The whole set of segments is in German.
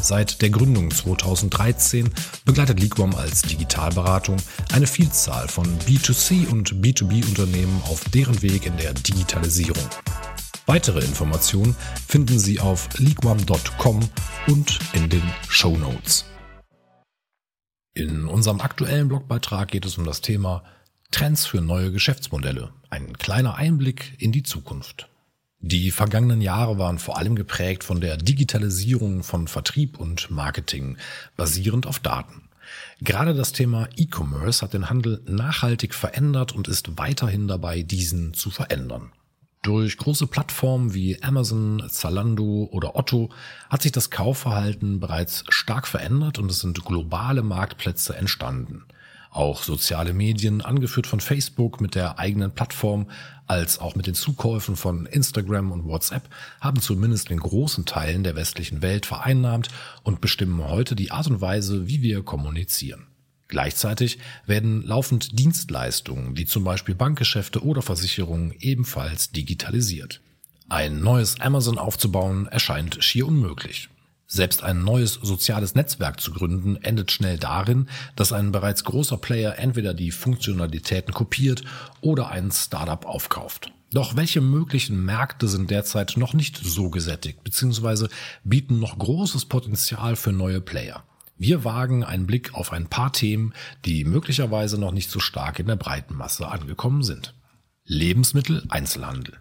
Seit der Gründung 2013 begleitet Liquam als Digitalberatung eine Vielzahl von B2C und B2B-Unternehmen auf deren Weg in der Digitalisierung. Weitere Informationen finden Sie auf liquam.com und in den Show Notes. In unserem aktuellen Blogbeitrag geht es um das Thema Trends für neue Geschäftsmodelle. Ein kleiner Einblick in die Zukunft. Die vergangenen Jahre waren vor allem geprägt von der Digitalisierung von Vertrieb und Marketing, basierend auf Daten. Gerade das Thema E-Commerce hat den Handel nachhaltig verändert und ist weiterhin dabei, diesen zu verändern. Durch große Plattformen wie Amazon, Zalando oder Otto hat sich das Kaufverhalten bereits stark verändert und es sind globale Marktplätze entstanden. Auch soziale Medien, angeführt von Facebook mit der eigenen Plattform, als auch mit den Zukäufen von Instagram und WhatsApp, haben zumindest in großen Teilen der westlichen Welt vereinnahmt und bestimmen heute die Art und Weise, wie wir kommunizieren. Gleichzeitig werden laufend Dienstleistungen, wie zum Beispiel Bankgeschäfte oder Versicherungen, ebenfalls digitalisiert. Ein neues Amazon aufzubauen erscheint schier unmöglich. Selbst ein neues soziales Netzwerk zu gründen, endet schnell darin, dass ein bereits großer Player entweder die Funktionalitäten kopiert oder ein Startup aufkauft. Doch welche möglichen Märkte sind derzeit noch nicht so gesättigt, beziehungsweise bieten noch großes Potenzial für neue Player? Wir wagen einen Blick auf ein paar Themen, die möglicherweise noch nicht so stark in der breiten Masse angekommen sind. Lebensmittel Einzelhandel.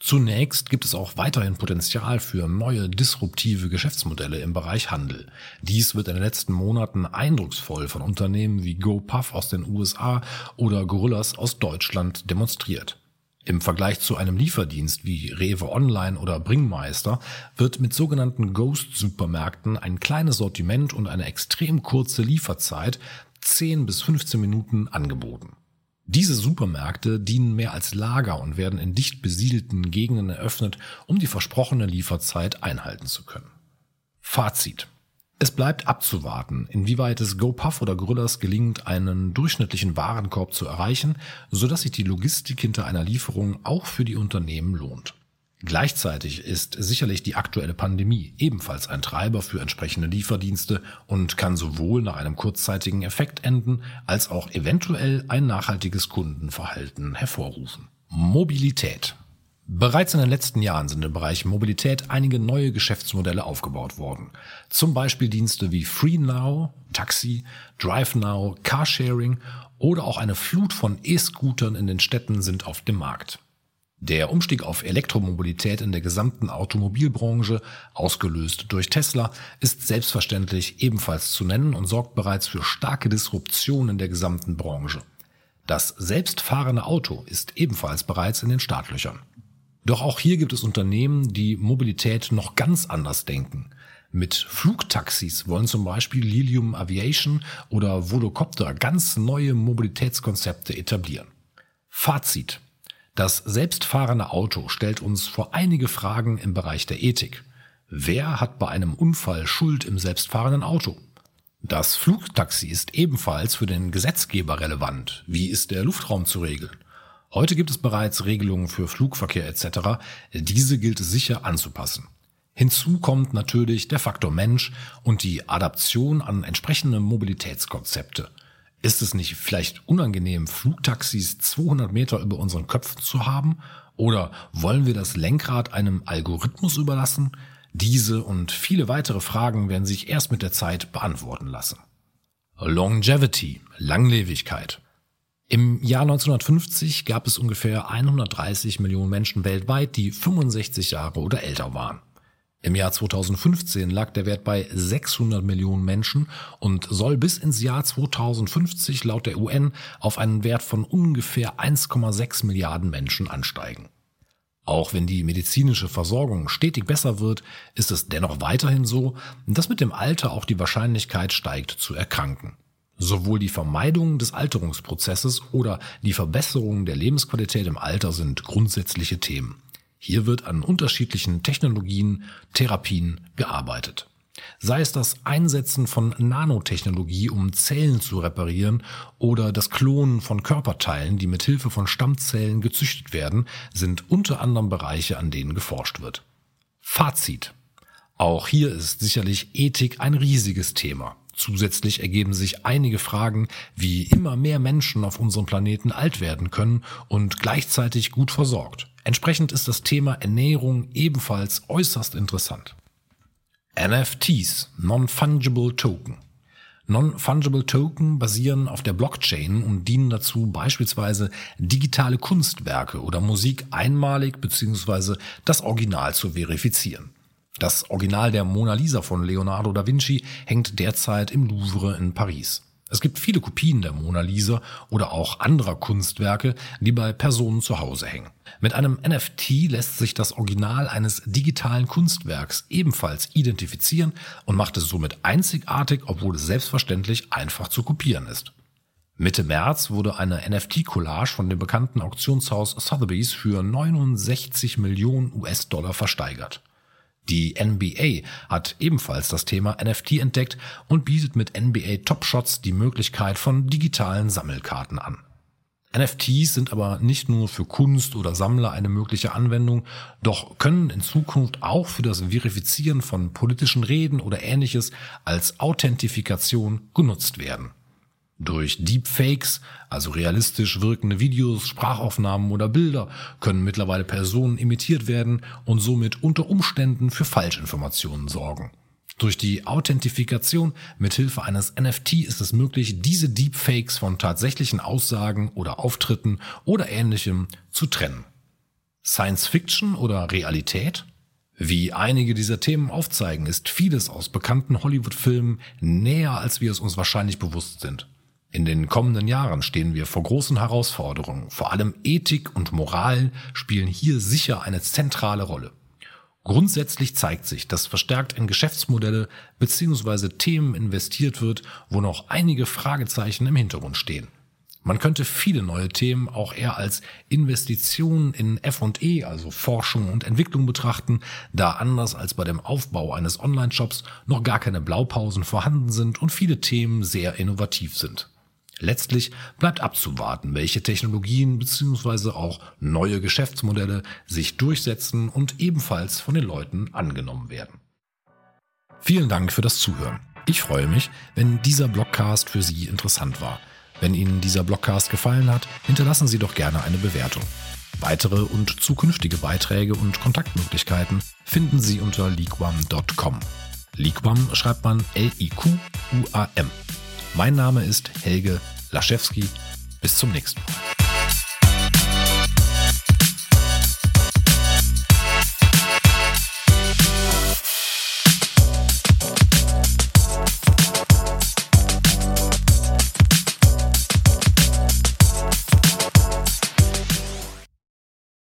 Zunächst gibt es auch weiterhin Potenzial für neue disruptive Geschäftsmodelle im Bereich Handel. Dies wird in den letzten Monaten eindrucksvoll von Unternehmen wie GoPuff aus den USA oder Gorillas aus Deutschland demonstriert. Im Vergleich zu einem Lieferdienst wie Rewe Online oder Bringmeister wird mit sogenannten Ghost-Supermärkten ein kleines Sortiment und eine extrem kurze Lieferzeit 10 bis 15 Minuten angeboten. Diese Supermärkte dienen mehr als Lager und werden in dicht besiedelten Gegenden eröffnet, um die versprochene Lieferzeit einhalten zu können. Fazit. Es bleibt abzuwarten, inwieweit es GoPuff oder Gorillas gelingt, einen durchschnittlichen Warenkorb zu erreichen, sodass sich die Logistik hinter einer Lieferung auch für die Unternehmen lohnt. Gleichzeitig ist sicherlich die aktuelle Pandemie ebenfalls ein Treiber für entsprechende Lieferdienste und kann sowohl nach einem kurzzeitigen Effekt enden, als auch eventuell ein nachhaltiges Kundenverhalten hervorrufen. Mobilität. Bereits in den letzten Jahren sind im Bereich Mobilität einige neue Geschäftsmodelle aufgebaut worden. Zum Beispiel Dienste wie FreeNow, Taxi, DriveNow, Carsharing oder auch eine Flut von E-Scootern in den Städten sind auf dem Markt. Der Umstieg auf Elektromobilität in der gesamten Automobilbranche, ausgelöst durch Tesla, ist selbstverständlich ebenfalls zu nennen und sorgt bereits für starke Disruption in der gesamten Branche. Das selbstfahrende Auto ist ebenfalls bereits in den Startlöchern. Doch auch hier gibt es Unternehmen, die Mobilität noch ganz anders denken. Mit Flugtaxis wollen zum Beispiel Lilium Aviation oder Volocopter ganz neue Mobilitätskonzepte etablieren. Fazit. Das selbstfahrende Auto stellt uns vor einige Fragen im Bereich der Ethik. Wer hat bei einem Unfall Schuld im selbstfahrenden Auto? Das Flugtaxi ist ebenfalls für den Gesetzgeber relevant. Wie ist der Luftraum zu regeln? Heute gibt es bereits Regelungen für Flugverkehr etc. Diese gilt es sicher anzupassen. Hinzu kommt natürlich der Faktor Mensch und die Adaption an entsprechende Mobilitätskonzepte. Ist es nicht vielleicht unangenehm, Flugtaxis 200 Meter über unseren Köpfen zu haben? Oder wollen wir das Lenkrad einem Algorithmus überlassen? Diese und viele weitere Fragen werden sich erst mit der Zeit beantworten lassen. Longevity, Langlebigkeit. Im Jahr 1950 gab es ungefähr 130 Millionen Menschen weltweit, die 65 Jahre oder älter waren. Im Jahr 2015 lag der Wert bei 600 Millionen Menschen und soll bis ins Jahr 2050 laut der UN auf einen Wert von ungefähr 1,6 Milliarden Menschen ansteigen. Auch wenn die medizinische Versorgung stetig besser wird, ist es dennoch weiterhin so, dass mit dem Alter auch die Wahrscheinlichkeit steigt zu erkranken. Sowohl die Vermeidung des Alterungsprozesses oder die Verbesserung der Lebensqualität im Alter sind grundsätzliche Themen. Hier wird an unterschiedlichen Technologien, Therapien gearbeitet. Sei es das Einsetzen von Nanotechnologie, um Zellen zu reparieren, oder das Klonen von Körperteilen, die mit Hilfe von Stammzellen gezüchtet werden, sind unter anderem Bereiche, an denen geforscht wird. Fazit. Auch hier ist sicherlich Ethik ein riesiges Thema. Zusätzlich ergeben sich einige Fragen, wie immer mehr Menschen auf unserem Planeten alt werden können und gleichzeitig gut versorgt. Entsprechend ist das Thema Ernährung ebenfalls äußerst interessant. NFTs, Non-Fungible Token. Non-Fungible Token basieren auf der Blockchain und dienen dazu, beispielsweise digitale Kunstwerke oder Musik einmalig bzw. das Original zu verifizieren. Das Original der Mona Lisa von Leonardo da Vinci hängt derzeit im Louvre in Paris. Es gibt viele Kopien der Mona Lisa oder auch anderer Kunstwerke, die bei Personen zu Hause hängen. Mit einem NFT lässt sich das Original eines digitalen Kunstwerks ebenfalls identifizieren und macht es somit einzigartig, obwohl es selbstverständlich einfach zu kopieren ist. Mitte März wurde eine NFT-Collage von dem bekannten Auktionshaus Sotheby's für 69 Millionen US-Dollar versteigert. Die NBA hat ebenfalls das Thema NFT entdeckt und bietet mit NBA Top Shots die Möglichkeit von digitalen Sammelkarten an. NFTs sind aber nicht nur für Kunst oder Sammler eine mögliche Anwendung, doch können in Zukunft auch für das Verifizieren von politischen Reden oder ähnliches als Authentifikation genutzt werden. Durch Deepfakes, also realistisch wirkende Videos, Sprachaufnahmen oder Bilder, können mittlerweile Personen imitiert werden und somit unter Umständen für Falschinformationen sorgen. Durch die Authentifikation mit Hilfe eines NFT ist es möglich, diese Deepfakes von tatsächlichen Aussagen oder Auftritten oder ähnlichem zu trennen. Science Fiction oder Realität? Wie einige dieser Themen aufzeigen, ist vieles aus bekannten Hollywood-Filmen näher, als wir es uns wahrscheinlich bewusst sind. In den kommenden Jahren stehen wir vor großen Herausforderungen. Vor allem Ethik und Moral spielen hier sicher eine zentrale Rolle. Grundsätzlich zeigt sich, dass verstärkt in Geschäftsmodelle bzw. Themen investiert wird, wo noch einige Fragezeichen im Hintergrund stehen. Man könnte viele neue Themen auch eher als Investitionen in F&E, also Forschung und Entwicklung betrachten, da anders als bei dem Aufbau eines Online-Shops noch gar keine Blaupausen vorhanden sind und viele Themen sehr innovativ sind. Letztlich bleibt abzuwarten, welche Technologien bzw. auch neue Geschäftsmodelle sich durchsetzen und ebenfalls von den Leuten angenommen werden. Vielen Dank für das Zuhören. Ich freue mich, wenn dieser Blogcast für Sie interessant war. Wenn Ihnen dieser Blogcast gefallen hat, hinterlassen Sie doch gerne eine Bewertung. Weitere und zukünftige Beiträge und Kontaktmöglichkeiten finden Sie unter leaguam.com. Leaguam schreibt man L-I-Q-U-A-M. Mein Name ist Helge Laschewski. Bis zum nächsten Mal.